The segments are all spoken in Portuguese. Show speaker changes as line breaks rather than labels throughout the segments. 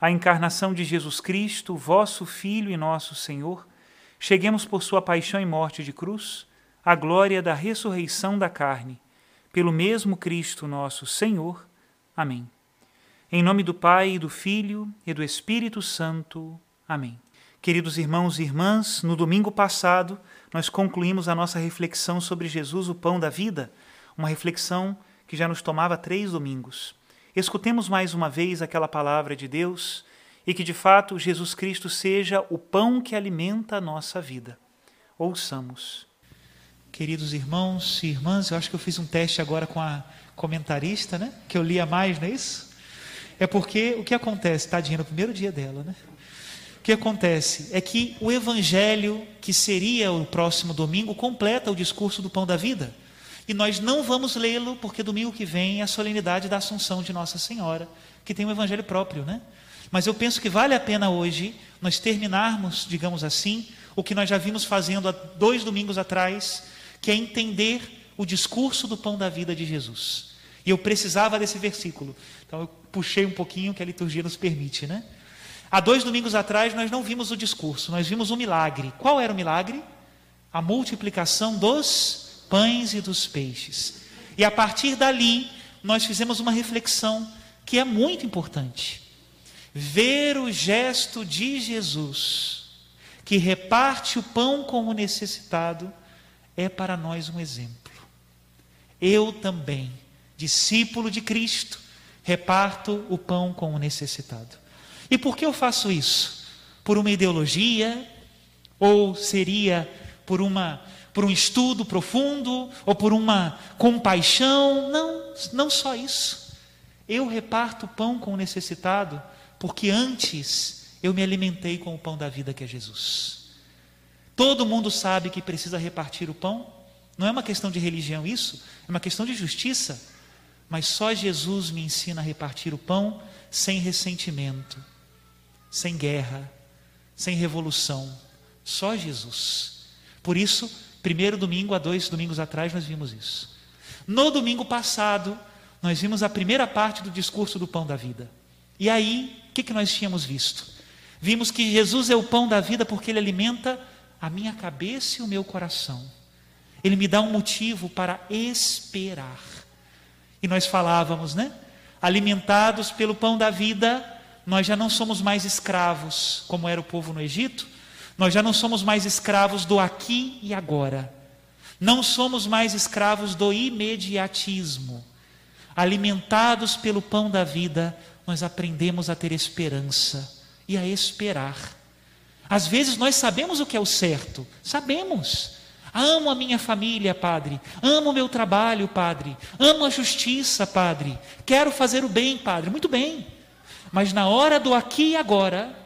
a encarnação de Jesus Cristo, vosso Filho e nosso Senhor, cheguemos por sua paixão e morte de cruz à glória da ressurreição da carne, pelo mesmo Cristo nosso Senhor. Amém. Em nome do Pai, do Filho e do Espírito Santo. Amém. Queridos irmãos e irmãs, no domingo passado nós concluímos a nossa reflexão sobre Jesus, o pão da vida, uma reflexão que já nos tomava três domingos. Escutemos mais uma vez aquela palavra de Deus e que de fato Jesus Cristo seja o pão que alimenta a nossa vida. Ouçamos. Queridos irmãos e irmãs, eu acho que eu fiz um teste agora com a comentarista, né? Que eu lia mais, não é isso? É porque o que acontece, tadinha, no primeiro dia dela, né? O que acontece é que o evangelho, que seria o próximo domingo, completa o discurso do pão da vida. E nós não vamos lê-lo porque domingo que vem é a solenidade da Assunção de Nossa Senhora, que tem um evangelho próprio, né? Mas eu penso que vale a pena hoje nós terminarmos, digamos assim, o que nós já vimos fazendo há dois domingos atrás, que é entender o discurso do pão da vida de Jesus. E eu precisava desse versículo. Então eu puxei um pouquinho que a liturgia nos permite, né? Há dois domingos atrás nós não vimos o discurso, nós vimos o milagre. Qual era o milagre? A multiplicação dos pães e dos peixes. E a partir dali, nós fizemos uma reflexão que é muito importante. Ver o gesto de Jesus, que reparte o pão com o necessitado, é para nós um exemplo. Eu também, discípulo de Cristo, reparto o pão com o necessitado. E por que eu faço isso? Por uma ideologia? Ou seria por uma por um estudo profundo ou por uma compaixão. Não, não só isso. Eu reparto pão com o necessitado porque antes eu me alimentei com o pão da vida que é Jesus. Todo mundo sabe que precisa repartir o pão. Não é uma questão de religião isso, é uma questão de justiça. Mas só Jesus me ensina a repartir o pão sem ressentimento, sem guerra, sem revolução. Só Jesus. Por isso, Primeiro domingo, há dois domingos atrás, nós vimos isso. No domingo passado, nós vimos a primeira parte do discurso do pão da vida. E aí, o que, que nós tínhamos visto? Vimos que Jesus é o pão da vida porque ele alimenta a minha cabeça e o meu coração. Ele me dá um motivo para esperar. E nós falávamos, né? Alimentados pelo pão da vida, nós já não somos mais escravos, como era o povo no Egito, nós já não somos mais escravos do aqui e agora. Não somos mais escravos do imediatismo. Alimentados pelo pão da vida, nós aprendemos a ter esperança e a esperar. Às vezes nós sabemos o que é o certo, sabemos. Amo a minha família, Padre. Amo o meu trabalho, Padre. Amo a justiça, Padre. Quero fazer o bem, Padre. Muito bem. Mas na hora do aqui e agora,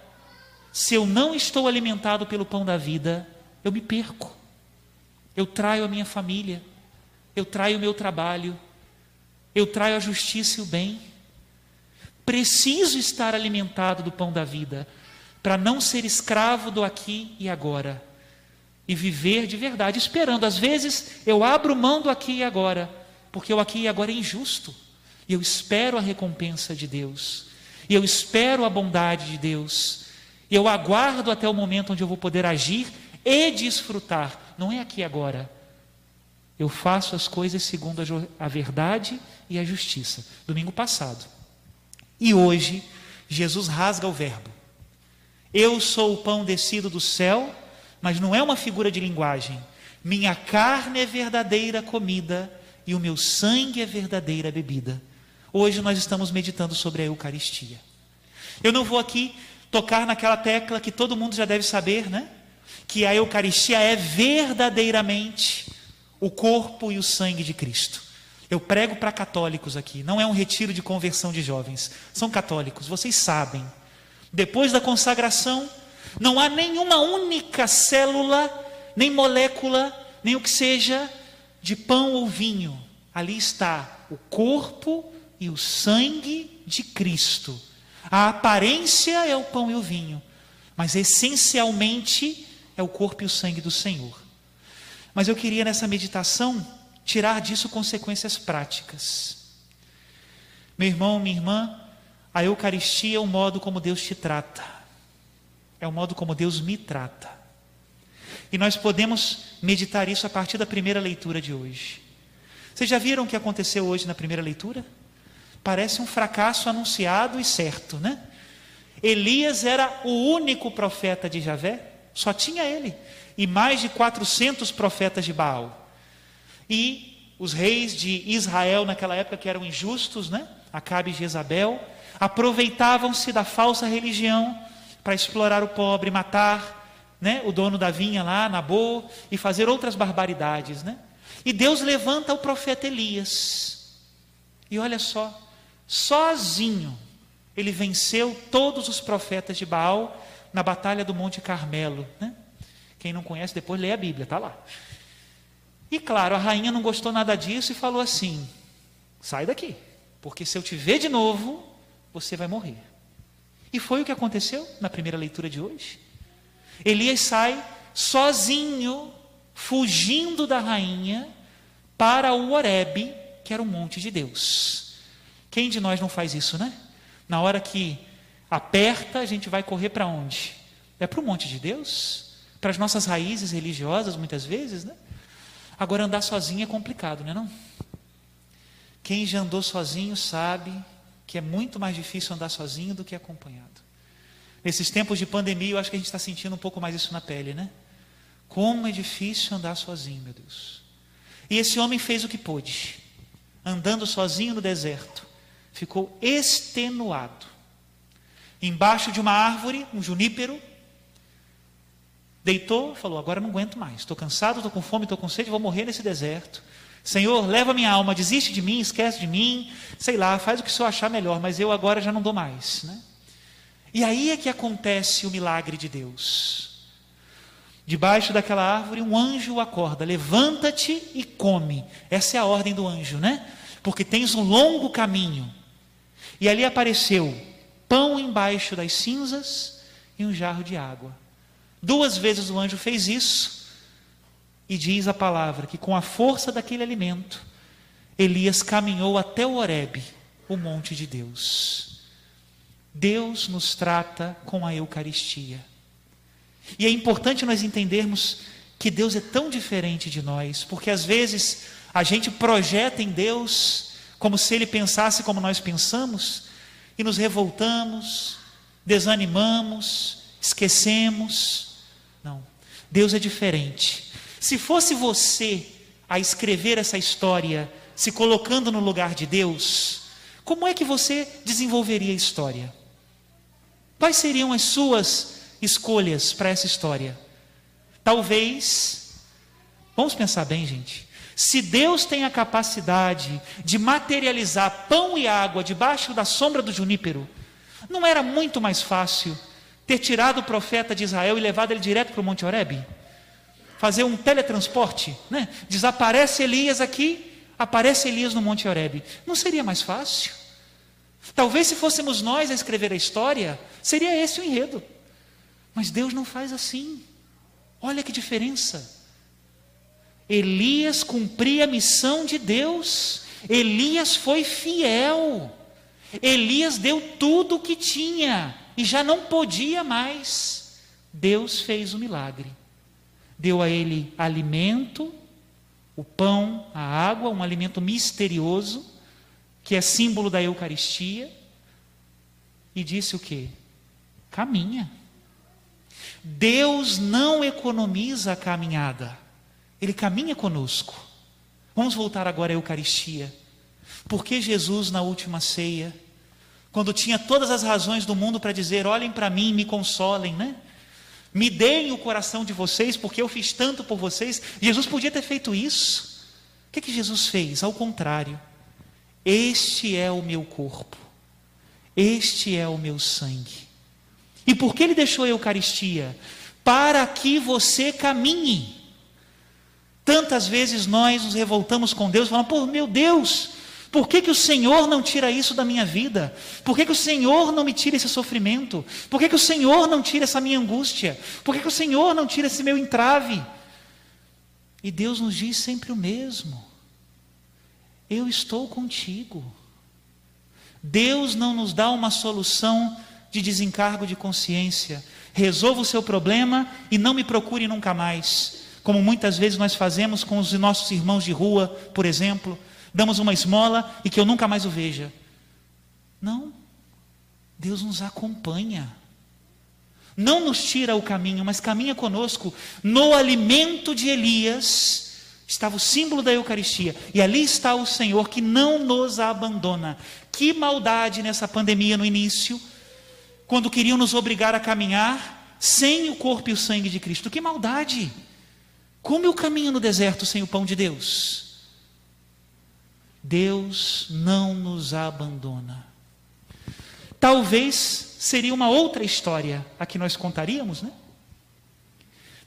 se eu não estou alimentado pelo pão da vida, eu me perco. Eu traio a minha família, eu traio o meu trabalho, eu traio a justiça e o bem. Preciso estar alimentado do pão da vida, para não ser escravo do aqui e agora, e viver de verdade, esperando. Às vezes eu abro mão do aqui e agora, porque o aqui e agora é injusto. E eu espero a recompensa de Deus. E eu espero a bondade de Deus. E eu aguardo até o momento onde eu vou poder agir e desfrutar. Não é aqui agora. Eu faço as coisas segundo a, a verdade e a justiça. Domingo passado. E hoje, Jesus rasga o verbo. Eu sou o pão descido do céu, mas não é uma figura de linguagem. Minha carne é verdadeira comida e o meu sangue é verdadeira bebida. Hoje nós estamos meditando sobre a Eucaristia. Eu não vou aqui tocar naquela tecla que todo mundo já deve saber, né? Que a Eucaristia é verdadeiramente o corpo e o sangue de Cristo. Eu prego para católicos aqui, não é um retiro de conversão de jovens, são católicos, vocês sabem. Depois da consagração, não há nenhuma única célula, nem molécula, nem o que seja, de pão ou vinho. Ali está o corpo e o sangue de Cristo. A aparência é o pão e o vinho, mas essencialmente é o corpo e o sangue do Senhor. Mas eu queria nessa meditação tirar disso consequências práticas. Meu irmão, minha irmã, a Eucaristia é o modo como Deus te trata, é o modo como Deus me trata. E nós podemos meditar isso a partir da primeira leitura de hoje. Vocês já viram o que aconteceu hoje na primeira leitura? Parece um fracasso anunciado e certo, né? Elias era o único profeta de Javé, só tinha ele, e mais de 400 profetas de Baal. E os reis de Israel naquela época, que eram injustos, né? Acabe e Jezabel, aproveitavam-se da falsa religião para explorar o pobre, matar né, o dono da vinha lá, Nabô, e fazer outras barbaridades. Né? E Deus levanta o profeta Elias. E olha só, sozinho, ele venceu todos os profetas de Baal na batalha do Monte Carmelo. Né? Quem não conhece, depois lê a Bíblia, está lá. E claro, a rainha não gostou nada disso e falou assim: sai daqui, porque se eu te ver de novo, você vai morrer. E foi o que aconteceu na primeira leitura de hoje. Elias sai sozinho, fugindo da rainha, para o Horebe, que era o monte de Deus. Quem de nós não faz isso, né? Na hora que aperta, a gente vai correr para onde? É para o monte de Deus? Para as nossas raízes religiosas, muitas vezes, né? Agora, andar sozinho é complicado, não é? Não? Quem já andou sozinho sabe que é muito mais difícil andar sozinho do que acompanhado. Nesses tempos de pandemia, eu acho que a gente está sentindo um pouco mais isso na pele, né? Como é difícil andar sozinho, meu Deus. E esse homem fez o que pôde, andando sozinho no deserto ficou extenuado. Embaixo de uma árvore, um junípero, deitou, falou: Agora não aguento mais, estou cansado, estou com fome, estou com sede, vou morrer nesse deserto. Senhor, leva minha alma, desiste de mim, esquece de mim, sei lá, faz o que o Senhor achar melhor, mas eu agora já não dou mais. Né? E aí é que acontece o milagre de Deus. Debaixo daquela árvore, um anjo acorda: levanta-te e come. Essa é a ordem do anjo, né? Porque tens um longo caminho. E ali apareceu pão embaixo das cinzas e um jarro de água. Duas vezes o anjo fez isso, e diz a palavra que com a força daquele alimento, Elias caminhou até o Horebe, o monte de Deus. Deus nos trata com a Eucaristia. E é importante nós entendermos que Deus é tão diferente de nós, porque às vezes a gente projeta em Deus como se ele pensasse como nós pensamos, e nos revoltamos, desanimamos, esquecemos. Não, Deus é diferente. Se fosse você a escrever essa história, se colocando no lugar de Deus, como é que você desenvolveria a história? Quais seriam as suas escolhas para essa história? Talvez, vamos pensar bem, gente. Se Deus tem a capacidade de materializar pão e água debaixo da sombra do junípero, não era muito mais fácil ter tirado o profeta de Israel e levado ele direto para o Monte Horebe? Fazer um teletransporte, né? Desaparece Elias aqui, aparece Elias no Monte Horebe. Não seria mais fácil? Talvez se fôssemos nós a escrever a história, seria esse o enredo. Mas Deus não faz assim. Olha que diferença. Elias cumpria a missão de Deus. Elias foi fiel. Elias deu tudo o que tinha e já não podia mais. Deus fez o milagre. Deu a ele alimento, o pão, a água, um alimento misterioso, que é símbolo da Eucaristia, e disse o que? Caminha. Deus não economiza a caminhada, Ele caminha conosco. Vamos voltar agora à Eucaristia. Porque Jesus, na última ceia, quando tinha todas as razões do mundo para dizer: olhem para mim, me consolem, né? Me deem o coração de vocês, porque eu fiz tanto por vocês. Jesus podia ter feito isso. O que, que Jesus fez? Ao contrário. Este é o meu corpo. Este é o meu sangue. E por que ele deixou a Eucaristia? Para que você caminhe. Tantas vezes nós nos revoltamos com Deus, falando, por meu Deus, por que, que o Senhor não tira isso da minha vida? Por que, que o Senhor não me tira esse sofrimento? Por que, que o Senhor não tira essa minha angústia? Por que, que o Senhor não tira esse meu entrave? E Deus nos diz sempre o mesmo: Eu estou contigo. Deus não nos dá uma solução de desencargo de consciência. Resolva o seu problema e não me procure nunca mais. Como muitas vezes nós fazemos com os nossos irmãos de rua, por exemplo damos uma esmola e que eu nunca mais o veja. Não. Deus nos acompanha. Não nos tira o caminho, mas caminha conosco. No alimento de Elias estava o símbolo da Eucaristia. E ali está o Senhor que não nos abandona. Que maldade nessa pandemia no início, quando queriam nos obrigar a caminhar sem o corpo e o sangue de Cristo. Que maldade! Como eu caminho no deserto sem o pão de Deus? Deus não nos abandona. Talvez seria uma outra história a que nós contaríamos, né?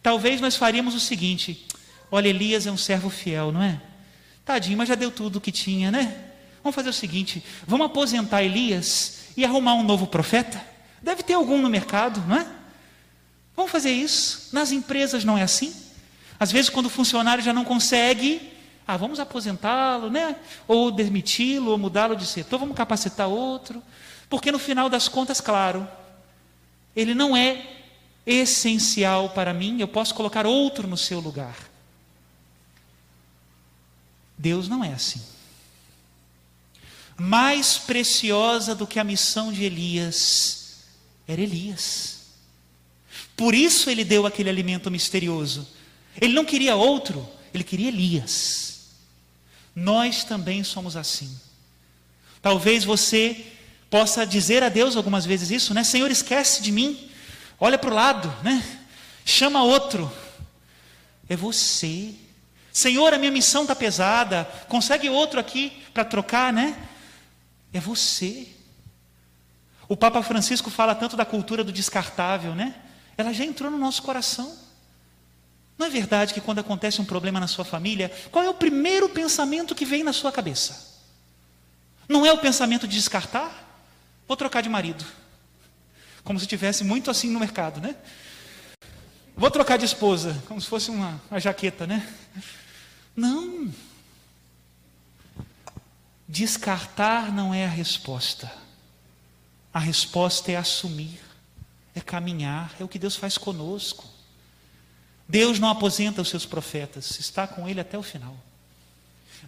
Talvez nós faríamos o seguinte: olha, Elias é um servo fiel, não é? Tadinho, mas já deu tudo o que tinha, né? Vamos fazer o seguinte: vamos aposentar Elias e arrumar um novo profeta? Deve ter algum no mercado, não é? Vamos fazer isso. Nas empresas não é assim. Às vezes, quando o funcionário já não consegue, ah, vamos aposentá-lo, né? Ou demiti-lo, ou mudá-lo de setor, vamos capacitar outro. Porque no final das contas, claro, ele não é essencial para mim, eu posso colocar outro no seu lugar. Deus não é assim. Mais preciosa do que a missão de Elias era Elias. Por isso ele deu aquele alimento misterioso. Ele não queria outro, ele queria Elias. Nós também somos assim. Talvez você possa dizer a Deus algumas vezes isso, né? Senhor, esquece de mim. Olha para o lado, né? Chama outro. É você. Senhor, a minha missão está pesada. Consegue outro aqui para trocar, né? É você. O Papa Francisco fala tanto da cultura do descartável, né? Ela já entrou no nosso coração. Não é verdade que quando acontece um problema na sua família, qual é o primeiro pensamento que vem na sua cabeça? Não é o pensamento de descartar? Vou trocar de marido. Como se tivesse muito assim no mercado, né? Vou trocar de esposa, como se fosse uma, uma jaqueta, né? Não. Descartar não é a resposta. A resposta é assumir, é caminhar, é o que Deus faz conosco. Deus não aposenta os seus profetas, está com ele até o final.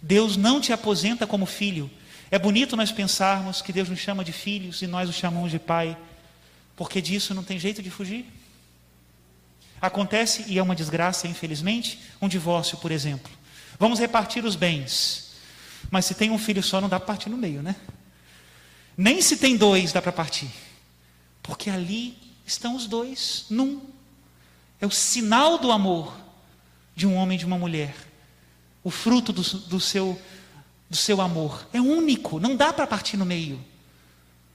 Deus não te aposenta como filho. É bonito nós pensarmos que Deus nos chama de filhos e nós o chamamos de pai, porque disso não tem jeito de fugir. Acontece, e é uma desgraça, infelizmente, um divórcio, por exemplo. Vamos repartir os bens, mas se tem um filho só, não dá para partir no meio, né? Nem se tem dois dá para partir, porque ali estão os dois num. É o sinal do amor de um homem e de uma mulher. O fruto do, do, seu, do seu amor. É único, não dá para partir no meio.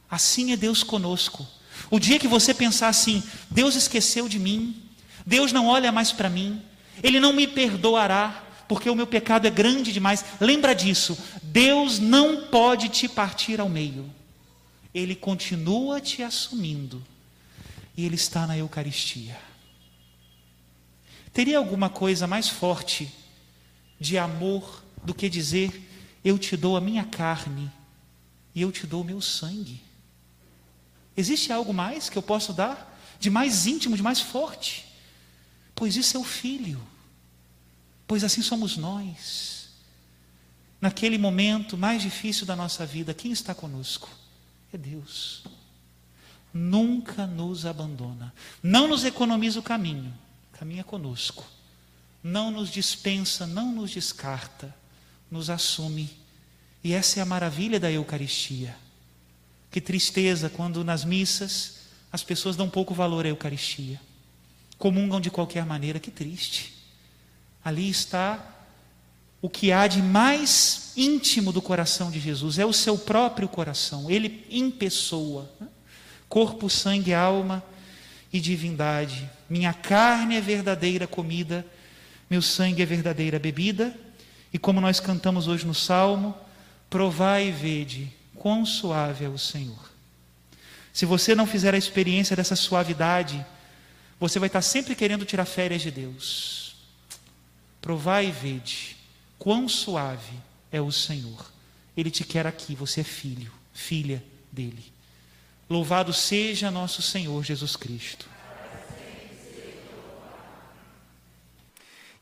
Assim é Deus conosco. O dia que você pensar assim, Deus esqueceu de mim, Deus não olha mais para mim, Ele não me perdoará, porque o meu pecado é grande demais. Lembra disso, Deus não pode te partir ao meio. Ele continua te assumindo. E Ele está na Eucaristia. Teria alguma coisa mais forte de amor do que dizer: Eu te dou a minha carne e eu te dou o meu sangue? Existe algo mais que eu posso dar? De mais íntimo, de mais forte? Pois isso é o Filho. Pois assim somos nós. Naquele momento mais difícil da nossa vida, quem está conosco? É Deus. Nunca nos abandona. Não nos economiza o caminho caminha conosco, não nos dispensa, não nos descarta, nos assume. E essa é a maravilha da Eucaristia. Que tristeza quando nas missas as pessoas dão pouco valor à Eucaristia, comungam de qualquer maneira, que triste. Ali está o que há de mais íntimo do coração de Jesus, é o seu próprio coração, ele em pessoa, corpo, sangue, alma e divindade. Minha carne é verdadeira comida, meu sangue é verdadeira bebida. E como nós cantamos hoje no Salmo, provai e vede quão suave é o Senhor. Se você não fizer a experiência dessa suavidade, você vai estar sempre querendo tirar férias de Deus. Provai e vede quão suave é o Senhor. Ele te quer aqui, você é filho, filha dele. Louvado seja nosso Senhor Jesus Cristo.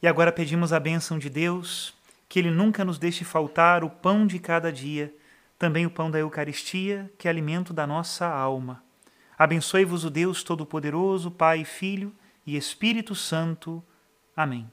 E agora pedimos a bênção de Deus, que Ele nunca nos deixe faltar o pão de cada dia, também o pão da Eucaristia, que é alimento da nossa alma. Abençoe-vos o Deus Todo-Poderoso, Pai, Filho e Espírito Santo. Amém.